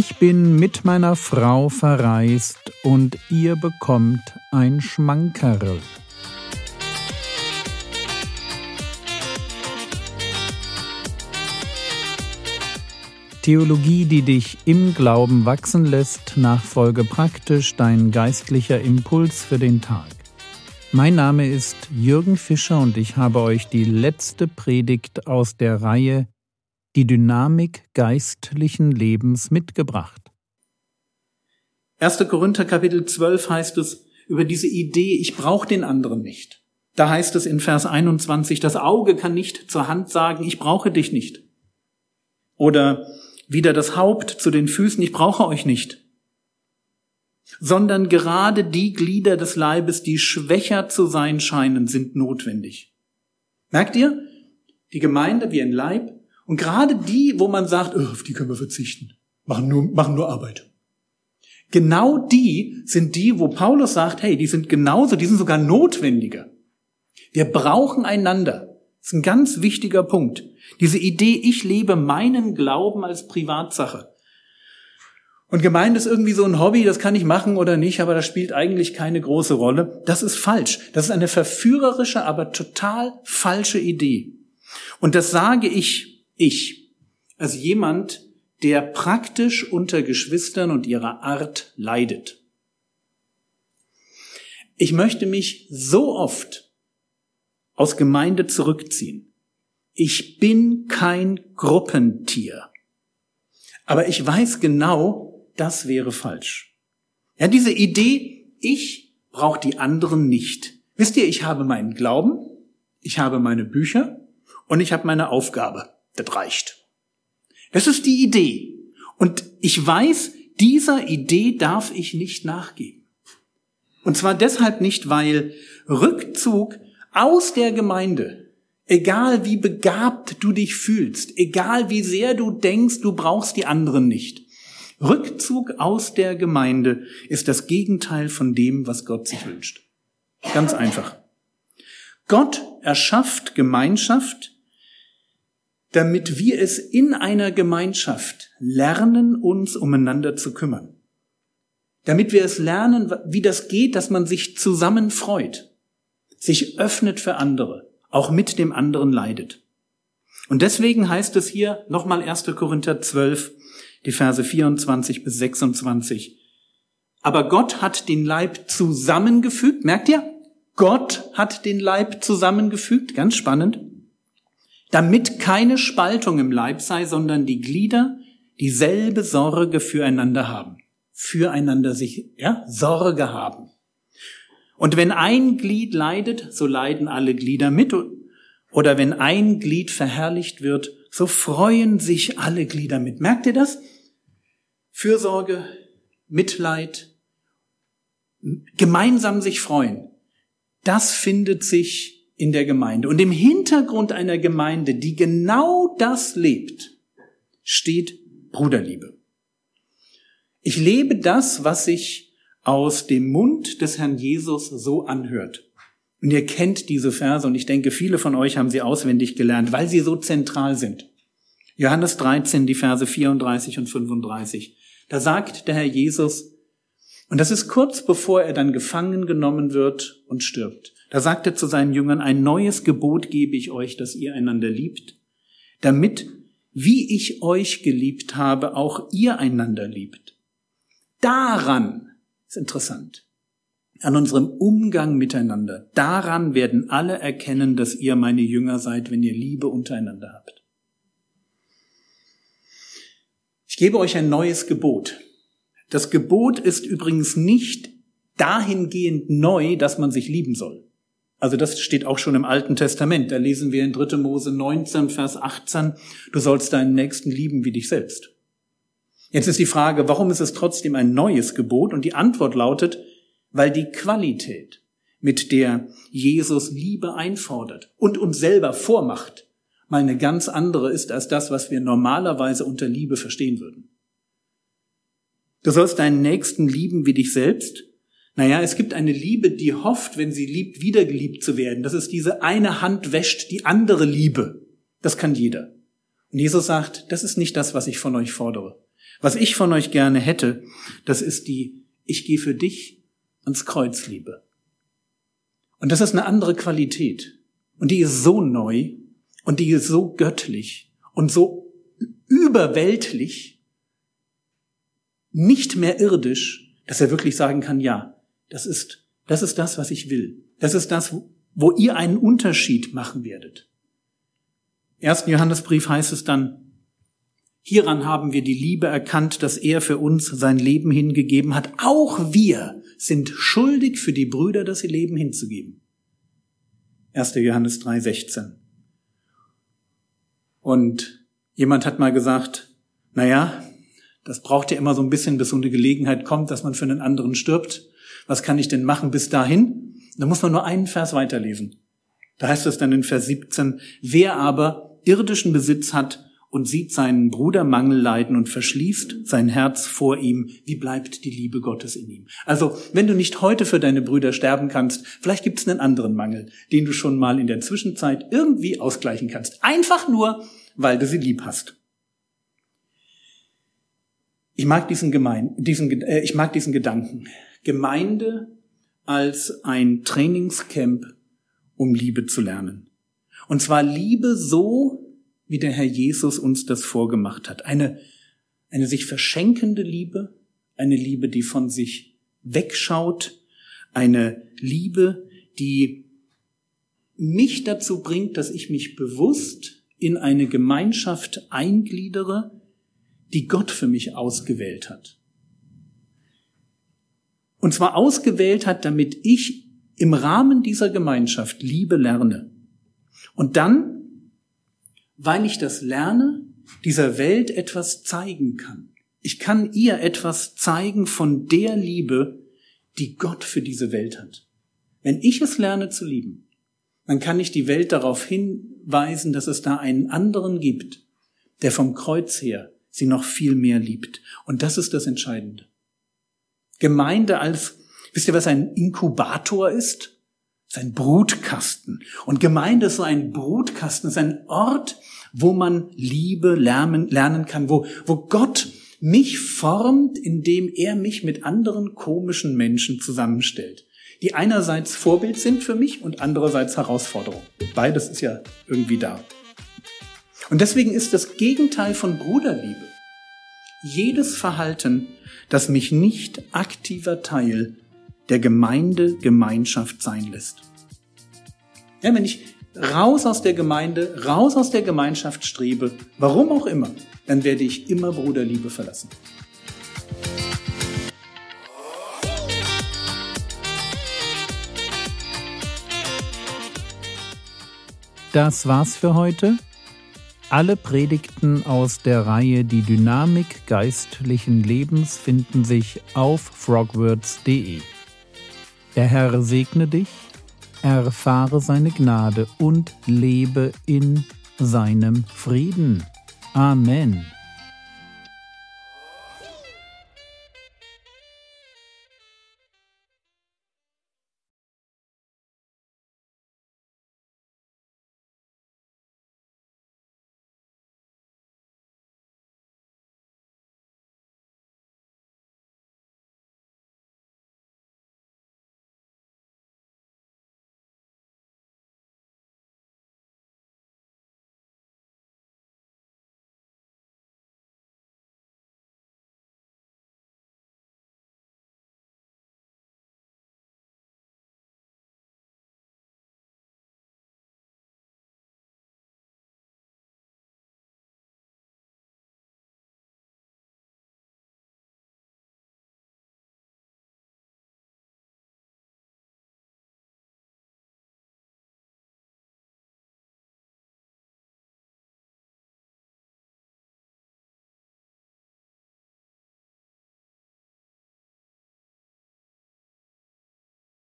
Ich bin mit meiner Frau verreist und ihr bekommt ein Schmankerl. Theologie, die dich im Glauben wachsen lässt, nachfolge praktisch dein geistlicher Impuls für den Tag. Mein Name ist Jürgen Fischer und ich habe euch die letzte Predigt aus der Reihe die Dynamik geistlichen Lebens mitgebracht. 1. Korinther Kapitel 12 heißt es über diese Idee, ich brauche den anderen nicht. Da heißt es in Vers 21, das Auge kann nicht zur Hand sagen, ich brauche dich nicht. Oder wieder das Haupt zu den Füßen, ich brauche euch nicht. Sondern gerade die Glieder des Leibes, die schwächer zu sein scheinen, sind notwendig. Merkt ihr? Die Gemeinde wie ein Leib und gerade die, wo man sagt, oh, auf die können wir verzichten, machen nur, machen nur Arbeit. Genau die sind die, wo Paulus sagt, hey, die sind genauso, die sind sogar notwendiger. Wir brauchen einander. Das ist ein ganz wichtiger Punkt. Diese Idee, ich lebe meinen Glauben als Privatsache. Und Gemeinde ist irgendwie so ein Hobby, das kann ich machen oder nicht, aber das spielt eigentlich keine große Rolle. Das ist falsch. Das ist eine verführerische, aber total falsche Idee. Und das sage ich ich, als jemand, der praktisch unter Geschwistern und ihrer Art leidet. Ich möchte mich so oft aus Gemeinde zurückziehen. Ich bin kein Gruppentier. Aber ich weiß genau, das wäre falsch. Ja, diese Idee, ich brauche die anderen nicht. Wisst ihr, ich habe meinen Glauben, ich habe meine Bücher und ich habe meine Aufgabe. Das reicht. Das ist die Idee. Und ich weiß, dieser Idee darf ich nicht nachgeben. Und zwar deshalb nicht, weil Rückzug aus der Gemeinde, egal wie begabt du dich fühlst, egal wie sehr du denkst, du brauchst die anderen nicht. Rückzug aus der Gemeinde ist das Gegenteil von dem, was Gott sich wünscht. Ganz einfach. Gott erschafft Gemeinschaft, damit wir es in einer Gemeinschaft lernen, uns umeinander zu kümmern. Damit wir es lernen, wie das geht, dass man sich zusammen freut, sich öffnet für andere, auch mit dem anderen leidet. Und deswegen heißt es hier nochmal 1. Korinther 12, die Verse 24 bis 26. Aber Gott hat den Leib zusammengefügt. Merkt ihr? Gott hat den Leib zusammengefügt. Ganz spannend damit keine Spaltung im Leib sei, sondern die Glieder dieselbe Sorge füreinander haben. Füreinander sich, ja, Sorge haben. Und wenn ein Glied leidet, so leiden alle Glieder mit. Oder wenn ein Glied verherrlicht wird, so freuen sich alle Glieder mit. Merkt ihr das? Fürsorge, Mitleid, gemeinsam sich freuen. Das findet sich in der Gemeinde. Und im Hintergrund einer Gemeinde, die genau das lebt, steht Bruderliebe. Ich lebe das, was sich aus dem Mund des Herrn Jesus so anhört. Und ihr kennt diese Verse und ich denke, viele von euch haben sie auswendig gelernt, weil sie so zentral sind. Johannes 13, die Verse 34 und 35. Da sagt der Herr Jesus, und das ist kurz bevor er dann gefangen genommen wird und stirbt. Da sagt er zu seinen Jüngern, ein neues Gebot gebe ich euch, dass ihr einander liebt, damit, wie ich euch geliebt habe, auch ihr einander liebt. Daran, ist interessant, an unserem Umgang miteinander, daran werden alle erkennen, dass ihr meine Jünger seid, wenn ihr Liebe untereinander habt. Ich gebe euch ein neues Gebot. Das Gebot ist übrigens nicht dahingehend neu, dass man sich lieben soll. Also das steht auch schon im Alten Testament. Da lesen wir in 3. Mose 19, Vers 18, du sollst deinen Nächsten lieben wie dich selbst. Jetzt ist die Frage, warum ist es trotzdem ein neues Gebot? Und die Antwort lautet, weil die Qualität, mit der Jesus Liebe einfordert und uns selber vormacht, mal eine ganz andere ist als das, was wir normalerweise unter Liebe verstehen würden. Du sollst deinen Nächsten lieben wie dich selbst naja, es gibt eine Liebe, die hofft, wenn sie liebt, wiedergeliebt zu werden. Das ist diese eine Hand wäscht die andere Liebe. Das kann jeder. Und Jesus sagt, das ist nicht das, was ich von euch fordere. Was ich von euch gerne hätte, das ist die Ich gehe für dich ans Kreuz Liebe. Und das ist eine andere Qualität. Und die ist so neu und die ist so göttlich und so überweltlich, nicht mehr irdisch, dass er wirklich sagen kann, ja, das ist, das ist das, was ich will. Das ist das, wo ihr einen Unterschied machen werdet. Im ersten Johannesbrief heißt es dann, Hieran haben wir die Liebe erkannt, dass er für uns sein Leben hingegeben hat. Auch wir sind schuldig für die Brüder, das ihr Leben hinzugeben. 1. Johannes 3, 16. Und jemand hat mal gesagt, na ja, das braucht ja immer so ein bisschen, bis so eine Gelegenheit kommt, dass man für einen anderen stirbt. Was kann ich denn machen bis dahin? Da muss man nur einen Vers weiterlesen. Da heißt es dann in Vers 17, wer aber irdischen Besitz hat und sieht seinen Bruder Mangel leiden und verschließt sein Herz vor ihm, wie bleibt die Liebe Gottes in ihm? Also, wenn du nicht heute für deine Brüder sterben kannst, vielleicht gibt es einen anderen Mangel, den du schon mal in der Zwischenzeit irgendwie ausgleichen kannst. Einfach nur, weil du sie lieb hast. Ich mag diesen, Gemein, diesen, äh, ich mag diesen Gedanken. Gemeinde als ein Trainingscamp, um Liebe zu lernen. Und zwar Liebe so, wie der Herr Jesus uns das vorgemacht hat. Eine, eine sich verschenkende Liebe, eine Liebe, die von sich wegschaut, eine Liebe, die mich dazu bringt, dass ich mich bewusst in eine Gemeinschaft eingliedere, die Gott für mich ausgewählt hat. Und zwar ausgewählt hat, damit ich im Rahmen dieser Gemeinschaft Liebe lerne. Und dann weil ich das lerne, dieser Welt etwas zeigen kann. Ich kann ihr etwas zeigen von der Liebe, die Gott für diese Welt hat. Wenn ich es lerne zu lieben, dann kann ich die Welt darauf hinweisen, dass es da einen anderen gibt, der vom Kreuz her sie noch viel mehr liebt. Und das ist das Entscheidende. Gemeinde als, wisst ihr, was ein Inkubator ist? ist ein Brutkasten. Und Gemeinde ist so ein Brutkasten, ist ein Ort, wo man Liebe lernen, lernen kann, wo, wo Gott mich formt, indem er mich mit anderen komischen Menschen zusammenstellt, die einerseits Vorbild sind für mich und andererseits Herausforderung. Beides ist ja irgendwie da. Und deswegen ist das Gegenteil von Bruderliebe jedes Verhalten, das mich nicht aktiver Teil der Gemeinde, Gemeinschaft sein lässt. Ja, wenn ich raus aus der Gemeinde, raus aus der Gemeinschaft strebe, warum auch immer, dann werde ich immer Bruderliebe verlassen. Das war's für heute. Alle Predigten aus der Reihe Die Dynamik geistlichen Lebens finden sich auf frogwords.de. Der Herr segne dich, erfahre seine Gnade und lebe in seinem Frieden. Amen.